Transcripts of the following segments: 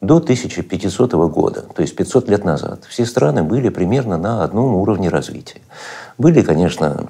До 1500 года, то есть 500 лет назад, все страны были примерно на одном уровне развития. Были, конечно,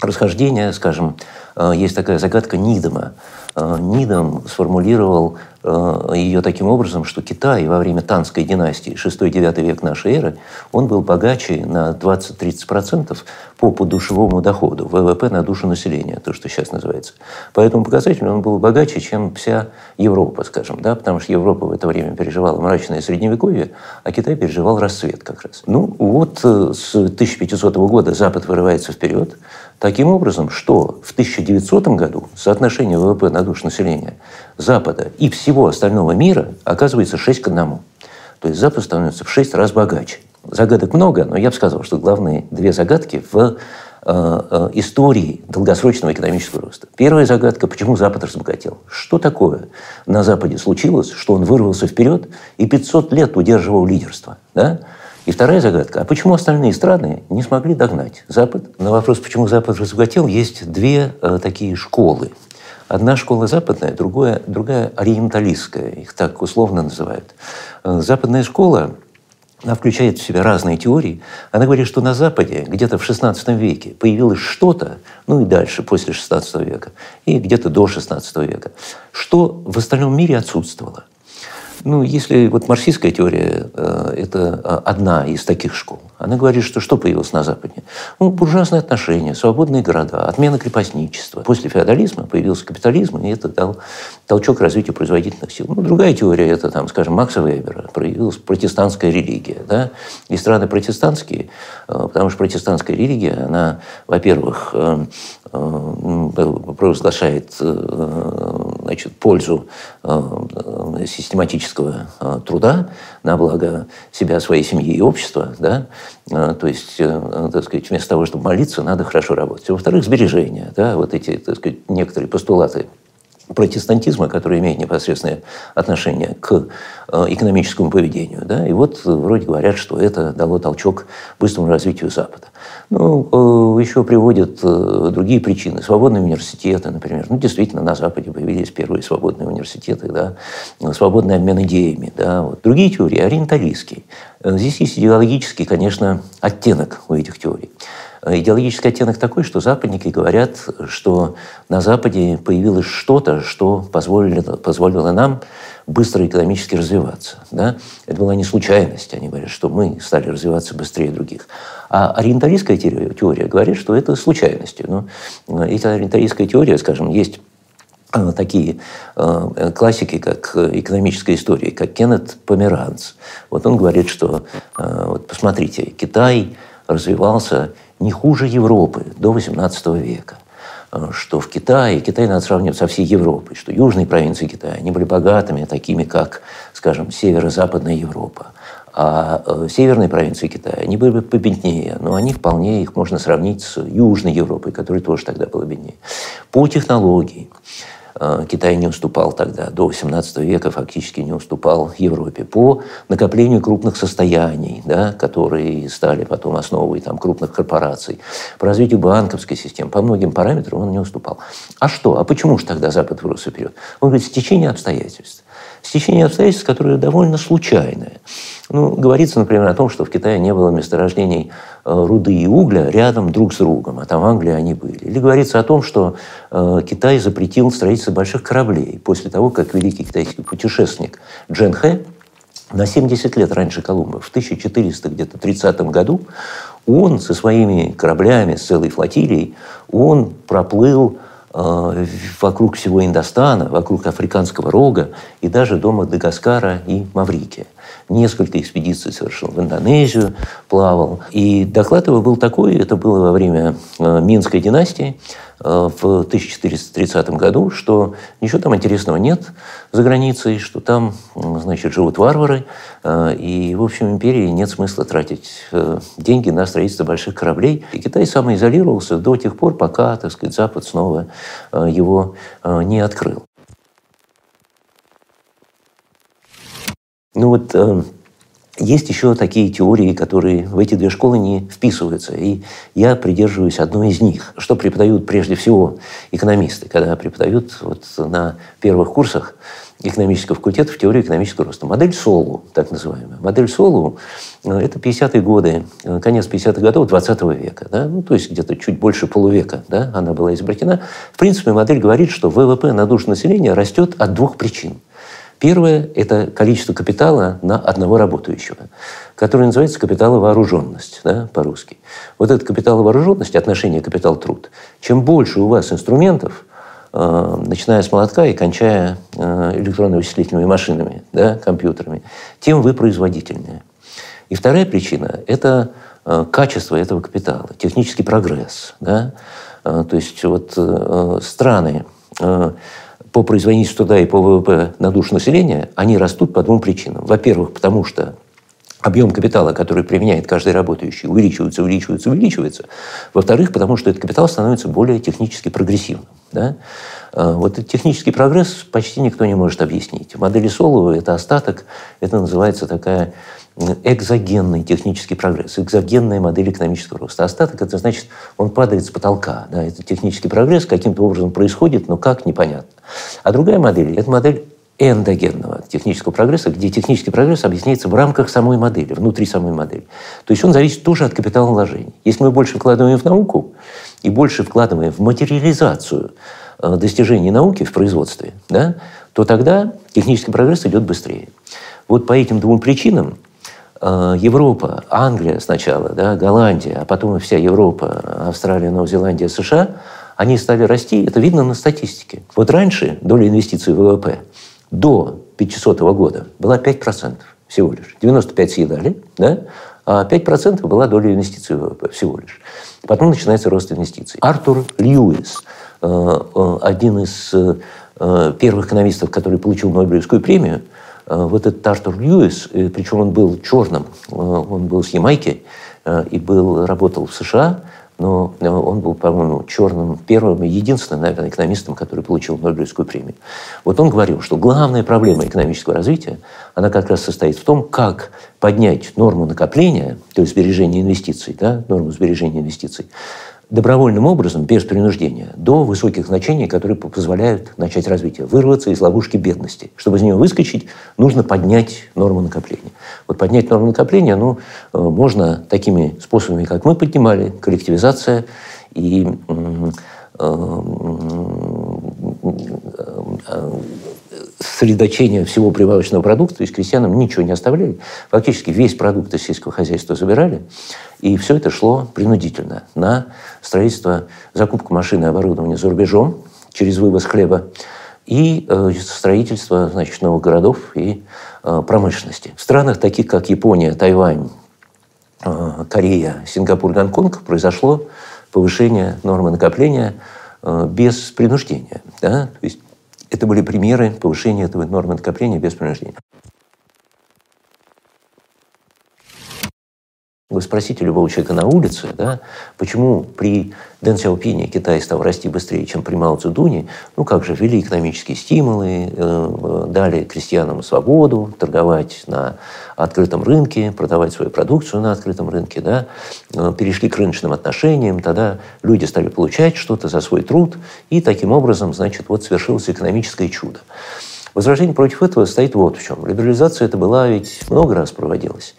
расхождения, скажем, э, есть такая загадка Нидома. Э, Нидом сформулировал э, ее таким образом, что Китай во время Танской династии, 6-9 век нашей эры, он был богаче на 20-30% по подушевому доходу, ВВП на душу населения, то, что сейчас называется. По этому показателю он был богаче, чем вся Европа, скажем, да, потому что Европа в это время переживала мрачное средневековье, а Китай переживал расцвет как раз. Ну вот с 1500 года Запад вырывается вперед, Таким образом, что в 1900 году соотношение ВВП на душу населения Запада и всего остального мира оказывается 6 к 1. То есть Запад становится в 6 раз богаче. Загадок много, но я бы сказал, что главные две загадки в э, э, истории долгосрочного экономического роста. Первая загадка – почему Запад разбогател? Что такое на Западе случилось, что он вырвался вперед и 500 лет удерживал лидерство? Да? И вторая загадка, а почему остальные страны не смогли догнать Запад? На вопрос, почему Запад разбогател, есть две э, такие школы. Одна школа западная, другая, другая ориенталистская, их так условно называют. Э, западная школа она включает в себя разные теории. Она говорит, что на Западе где-то в XVI веке появилось что-то, ну и дальше, после XVI века, и где-то до XVI века, что в остальном мире отсутствовало – ну, если вот марксистская теория э, – это а, одна из таких школ, она говорит, что что появилось на Западе? Ну, буржуазные отношения, свободные города, отмена крепостничества. После феодализма появился капитализм, и это дал толчок развитию производительных сил. Ну, другая теория – это, там, скажем, Макса Вебера. Проявилась протестантская религия. Да? И страны протестантские, э, потому что протестантская религия, она, во-первых, э, провозглашает значит, пользу систематического физического а, труда на благо себя, своей семьи и общества, да, а, то есть, э, так сказать, вместо того, чтобы молиться, надо хорошо работать. Во-вторых, сбережения, да, вот эти, так сказать, некоторые постулаты протестантизма, который имеет непосредственное отношение к э, экономическому поведению. Да? И вот вроде говорят, что это дало толчок быстрому развитию Запада. Ну, э, еще приводят э, другие причины. Свободные университеты, например. Ну, действительно, на Западе появились первые свободные университеты, да? свободный обмен идеями. Да? Вот. Другие теории, ориенталистские. Здесь есть идеологический, конечно, оттенок у этих теорий. Идеологический оттенок такой, что западники говорят, что на Западе появилось что-то, что позволило, позволило нам быстро экономически развиваться. Да? Это была не случайность. Они говорят, что мы стали развиваться быстрее других. А ориенталистская теория, теория говорит, что это случайностью. Но ну, эта ориенталистская теория, скажем, есть э, такие э, классики, как экономическая история, как Кеннет Померанц. Вот он говорит, что, э, вот посмотрите, Китай развивался не хуже Европы до XVIII века э, что в Китае, Китай надо сравнивать со всей Европой, что южные провинции Китая, они были богатыми, такими как, скажем, северо-западная Европа. А э, северные провинции Китая, они были победнее, но они вполне, их можно сравнить с Южной Европой, которая тоже тогда была беднее. По технологии, Китай не уступал тогда, до XVIII века фактически не уступал Европе по накоплению крупных состояний, да, которые стали потом основой там, крупных корпораций, по развитию банковской системы, по многим параметрам он не уступал. А что? А почему же тогда Запад вырос вперед? Он говорит, стечение обстоятельств. Стечение обстоятельств, которое довольно случайное. Ну, говорится, например, о том, что в Китае не было месторождений э, руды и угля рядом друг с другом, а там в Англии они были. Или говорится о том, что э, Китай запретил строительство больших кораблей после того, как великий китайский путешественник Джен Хэ на 70 лет раньше Колумба, в 1430 году, он со своими кораблями, с целой флотилией, он проплыл вокруг всего Индостана, вокруг Африканского рога и даже до Мадагаскара и Маврикия. Несколько экспедиций совершил в Индонезию, плавал. И доклад его был такой, это было во время э, Минской династии, в 1430 году, что ничего там интересного нет за границей, что там, значит, живут варвары, и, в общем, империи нет смысла тратить деньги на строительство больших кораблей. И Китай самоизолировался до тех пор, пока, так сказать, Запад снова его не открыл. Ну вот есть еще такие теории, которые в эти две школы не вписываются. И я придерживаюсь одной из них. Что преподают прежде всего экономисты, когда преподают вот на первых курсах экономического факультета в теории экономического роста. Модель Солу, так называемая. Модель Солу э, – это 50-е годы, э, конец 50-х годов 20 века. Да? Ну, то есть где-то чуть больше полувека да? она была изобретена. В принципе, модель говорит, что ВВП на душу населения растет от двух причин – Первое – это количество капитала на одного работающего, которое называется капиталовооруженность да, по-русски. Вот эта капиталовооруженность, отношение капитал-труд, чем больше у вас инструментов, э, начиная с молотка и кончая э, электронно-вычислительными машинами, да, компьютерами, тем вы производительнее. И вторая причина – это э, качество этого капитала, технический прогресс. Да? То есть вот страны, по производительности труда и по ВВП на душу населения, они растут по двум причинам. Во-первых, потому что объем капитала, который применяет каждый работающий, увеличивается, увеличивается, увеличивается. Во-вторых, потому что этот капитал становится более технически прогрессивным. Да? А, вот этот технический прогресс почти никто не может объяснить. Модели Солова это остаток, это называется такая экзогенный технический прогресс, экзогенная модель экономического роста. Остаток – это значит, он падает с потолка. Да, это технический прогресс каким-то образом происходит, но как – непонятно. А другая модель – это модель эндогенного технического прогресса, где технический прогресс объясняется в рамках самой модели, внутри самой модели. То есть он зависит тоже от капиталовложений. Если мы больше вкладываем в науку и больше вкладываем в материализацию э, достижений науки в производстве, да, то тогда технический прогресс идет быстрее. Вот по этим двум причинам Европа, Англия сначала, да, Голландия, а потом и вся Европа, Австралия, Новая Зеландия, США, они стали расти, это видно на статистике. Вот раньше доля инвестиций в ВВП до 500 года была 5% всего лишь. 95 съедали, да? а 5% была доля инвестиций в ВВП всего лишь. Потом начинается рост инвестиций. Артур Льюис, э, э, один из первых экономистов, который получил Нобелевскую премию, Э, вот этот Артур Льюис, э, причем он был черным, э, он был с Ямайки и был, работал в США, но он был, по-моему, черным первым и единственным, наверное, экономистом, который получил Нобелевскую премию. Вот он говорил, что главная проблема экономического развития, она как раз состоит в том, как поднять норму накопления, то есть сбережения инвестиций, да, норму сбережения инвестиций, добровольным образом, без принуждения, до высоких значений, которые позволяют начать развитие, вырваться из ловушки бедности. Чтобы из нее выскочить, нужно поднять норму накопления. Вот поднять норму накопления ну, э, можно такими способами, как мы поднимали, коллективизация и э, э, сосредоточение всего прибавочного продукта, то есть крестьянам ничего не оставляли. Фактически весь продукт из сельского хозяйства забирали, и все это шло принудительно на строительство, закупку машин и оборудования за рубежом через вывоз хлеба и э, строительство значит, новых городов и э, промышленности. В странах, таких как Япония, Тайвань, э, Корея, Сингапур, Гонконг, произошло повышение нормы накопления э, без принуждения. Да? То есть это были примеры повышения этого нормы накопления без принуждения. Вы спросите любого человека на улице, да, почему при Дэн Сяопине Китай стал расти быстрее, чем при Мао Цзэдуне. Ну, как же, ввели экономические стимулы, э, дали крестьянам свободу торговать на открытом рынке, продавать свою продукцию на открытом рынке, да, э, перешли к рыночным отношениям, тогда люди стали получать что-то за свой труд, и таким образом, значит, вот совершилось экономическое чудо. Возражение против этого стоит вот в чем. Либерализация это была ведь много раз проводилась.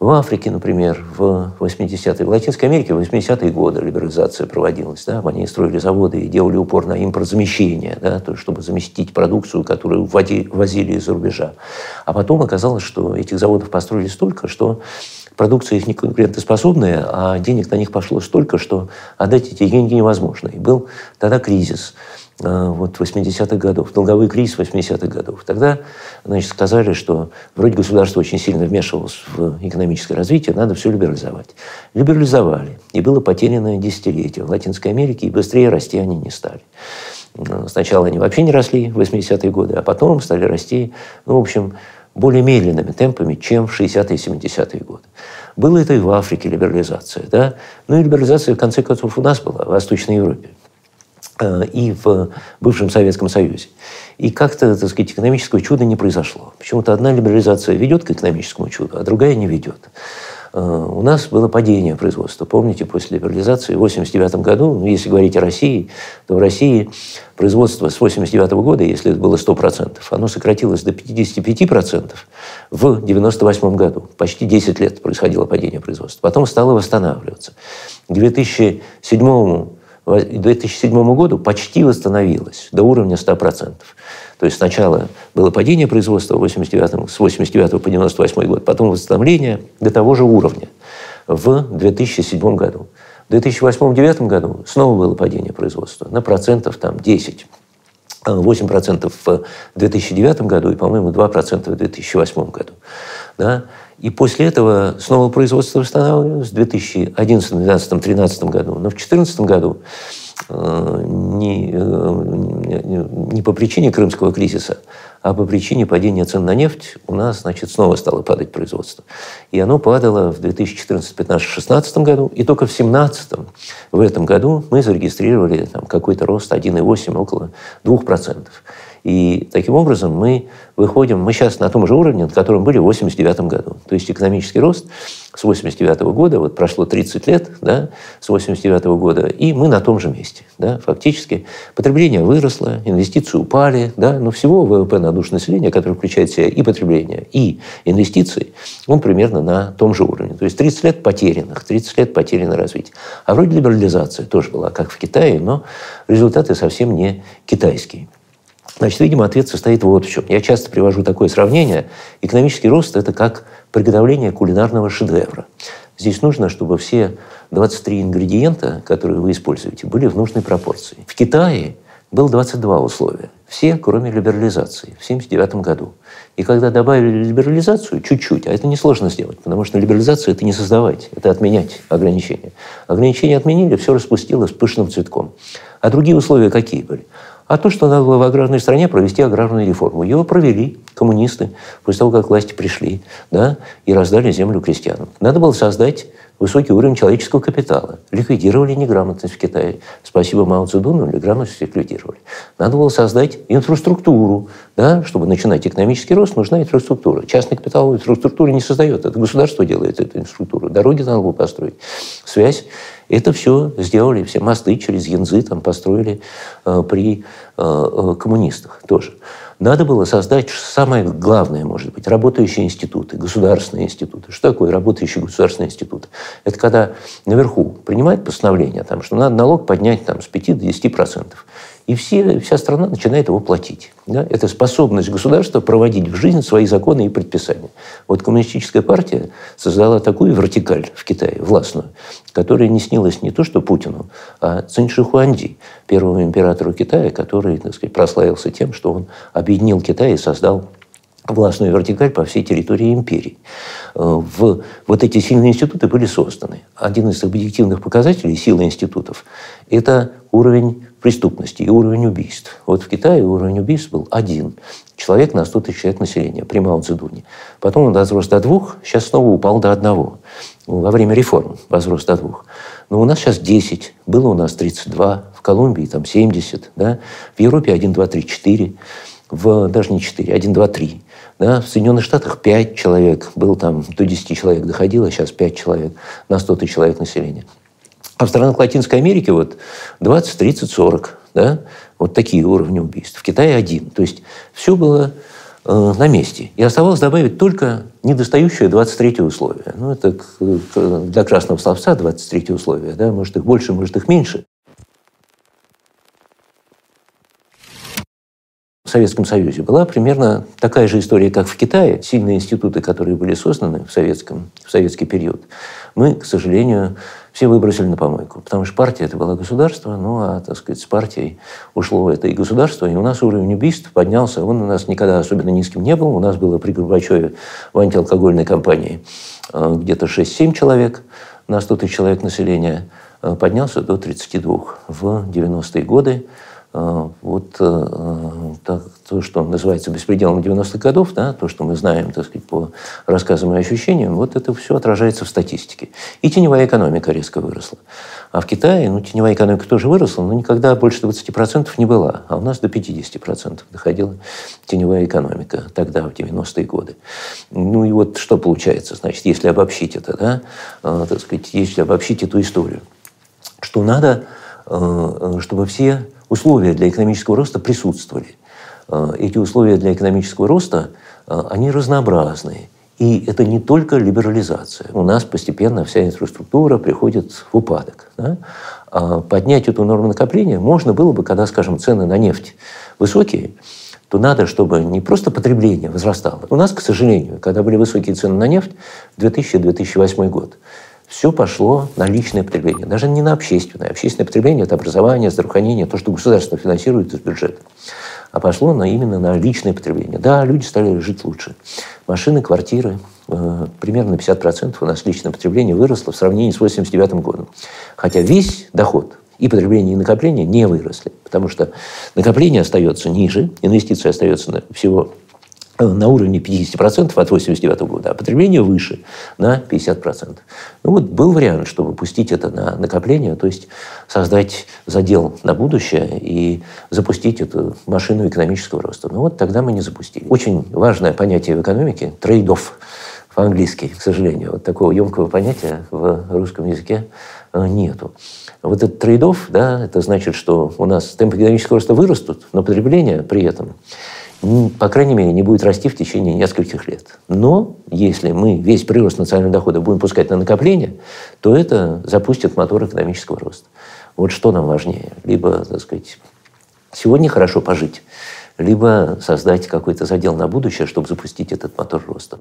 В Африке, например, в 80-е, в Латинской Америке в 80-е годы либерализация проводилась. Да? Они строили заводы и делали упор на импортзамещение, да? то есть, чтобы заместить продукцию, которую возили из-за рубежа. А потом оказалось, что этих заводов построили столько, что продукция их не конкурентоспособная, а денег на них пошло столько, что отдать эти деньги невозможно. И был тогда кризис вот 80-х годов, долговой кризис 80-х годов. Тогда значит, сказали, что вроде государство очень сильно вмешивалось в экономическое развитие, надо все либерализовать. Либерализовали. И было потеряно десятилетие в Латинской Америке, и быстрее расти они не стали. Э, сначала они вообще не росли в 80-е годы, а потом стали расти, ну, в общем, более медленными темпами, чем в 60-е и 70-е годы. Было это и в Африке либерализация. Да? Ну и либерализация, в конце концов, у нас была в Восточной Европе э, и в бывшем Советском Союзе. И как-то, так сказать, экономического чуда не произошло. Почему-то одна либерализация ведет к экономическому чуду, а другая не ведет. Э, у нас было падение производства. Помните, после либерализации в 1989 году, ну, если говорить о России, то в России производство с 1989 года, если это было 100%, оно сократилось до 55% в 1998 году. Почти 10 лет происходило падение производства. Потом стало восстанавливаться. К 2007 2007 году почти восстановилось до уровня 100%. То есть сначала было падение производства 89, с 89 по 98 год, потом восстановление до того же уровня в 2007 году. В 2008-2009 году снова было падение производства на процентов там 10. 8% в 2009 году и, по-моему, 2% в 2008 году. Да? И после этого снова производство восстанавливалось в 2011, 2012, 2013 году. Но в 2014 году Э, не, э, не по причине крымского кризиса, а по причине падения цен на нефть у нас, значит, снова стало падать производство. И оно падало в 2014, 2015, 2016 году, и только в 2017, в этом году мы зарегистрировали там, какой-то рост 1,8, около 2%. И таким образом мы выходим, мы сейчас на том же уровне, на котором были в 1989 году. То есть экономический рост с 1989 года, вот прошло 30 лет, да, с 1989 года, и мы на том же месте. Да, фактически потребление выросло, инвестиции упали, да, но всего ВВП на душу населения, который включает в себя и потребление, и инвестиции, он примерно на том же уровне. То есть 30 лет потерянных, 30 лет потеряно развитие. А вроде либерализация тоже была, как в Китае, но результаты совсем не китайские. Значит, видимо, ответ состоит вот в чем. Я часто привожу такое сравнение. Экономический рост – это как приготовление кулинарного шедевра. Здесь нужно, чтобы все 23 ингредиента, которые вы используете, были в нужной пропорции. В Китае было 22 условия. Все, кроме либерализации, в 1979 году. И когда добавили либерализацию, чуть-чуть, а это несложно сделать, потому что либерализацию – это не создавать, это отменять ограничения. Ограничения отменили, все распустилось пышным цветком. А другие условия какие были? А то, что надо было в аграрной стране провести аграрную реформу. Ее провели коммунисты после того, как власти пришли да, и раздали землю крестьянам. Надо было создать высокий уровень человеческого капитала. Ликвидировали неграмотность в Китае. Спасибо Мао Цзэдуну, неграмотность ликвидировали. Надо было создать инфраструктуру. Да? Чтобы начинать экономический рост, нужна инфраструктура. Частный капитал инфраструктуру не создает. Это государство делает эту инфраструктуру. Дороги надо было построить. Связь это все сделали, все мосты через Янзы там построили э, при э, э, коммунистах тоже. Надо было создать самое главное, может быть, работающие институты, государственные институты. Что такое работающий государственный институт? Это когда наверху принимают постановление, там, что надо налог поднять там, с 5 до 10 процентов. И все, вся страна начинает его платить. Да? Это способность государства проводить в жизнь свои законы и предписания. Вот коммунистическая партия создала такую вертикаль в Китае, властную, которая не снилась не то что Путину, а Цинь Хуанди, первому императору Китая, который так сказать, прославился тем, что он объединил Китай и создал властную вертикаль по всей территории империи. Э, в, вот эти сильные институты были созданы. Один из объективных показателей силы институтов – это уровень преступности и уровень убийств. Вот в Китае уровень убийств был один человек на 100 тысяч человек населения при Мао Цзэдуне. Потом он возрос до двух, сейчас снова упал до одного. Во время реформ возрос до двух. Но у нас сейчас 10, было у нас 32, в Колумбии там 70, да? в Европе 1, 2, 3, 4, в, даже не 4, 1, 2, 3. Да? В Соединенных Штатах 5 человек, был там до 10 человек доходило, сейчас 5 человек на 100 тысяч человек населения. А в странах Латинской Америки вот 20, 30, 40. Да? Вот такие уровни убийств. В Китае один. То есть все было э, на месте. И оставалось добавить только недостающее 23 условие. Ну, это для красного словца 23 условие. Да? Может, их больше, может, их меньше. В Советском Союзе была примерно такая же история, как в Китае. Сильные институты, которые были созданы в, советском, в советский период, мы, к сожалению, все выбросили на помойку. Потому что партия это было государство, ну а, так сказать, с партией ушло это и государство, и у нас уровень убийств поднялся. Он у нас никогда особенно низким не был. У нас было при Горбачеве в антиалкогольной кампании э, где-то 6-7 человек на 100 тысяч человек населения. Э, поднялся до 32 в 90-е годы. Э, вот так, то, что называется беспределом 90-х годов, да, то, что мы знаем, так сказать, по рассказам и ощущениям, вот это все отражается в статистике. И теневая экономика резко выросла. А в Китае, ну, теневая экономика тоже выросла, но никогда больше 20% не была. А у нас до 50% доходила теневая экономика тогда, в 90-е годы. Ну и вот что получается, значит, если обобщить это, да, э, так сказать, если обобщить эту историю, что надо, э, чтобы все условия для экономического роста присутствовали. Э, эти условия для экономического роста, э, они разнообразные. И это не только либерализация. У нас постепенно вся инфраструктура приходит в упадок. Да? А поднять эту норму накопления можно было бы, когда, скажем, цены на нефть высокие, то надо, чтобы не просто потребление возрастало. У нас, к сожалению, когда были высокие цены на нефть, 2000-2008 год, все пошло на личное потребление, даже не на общественное. Общественное потребление – это образование, здравоохранение, то, что государство финансирует из бюджета а пошло на, именно на личное потребление. Да, люди стали жить лучше. Машины, квартиры, э, примерно на 50% у нас личное потребление выросло в сравнении с 1989 годом. Хотя весь доход и потребление, и накопление не выросли, потому что накопление остается ниже, инвестиции остаются всего на уровне 50% от 89 года, а потребление выше на 50%. Ну вот был вариант, чтобы пустить это на накопление, то есть создать задел на будущее и запустить эту машину экономического роста. Но вот тогда мы не запустили. Очень важное понятие в экономике – трейдов по-английски, к сожалению. Вот такого емкого понятия в русском языке э, нету. Вот этот трейдов, да, это значит, что у нас темпы экономического роста вырастут, но потребление при этом по крайней мере, не будет расти в течение нескольких лет. Но если мы весь прирост национального дохода будем пускать на накопление, то это запустит мотор экономического роста. Вот что нам важнее? Либо, так сказать, сегодня хорошо пожить, либо создать какой-то задел на будущее, чтобы запустить этот мотор роста.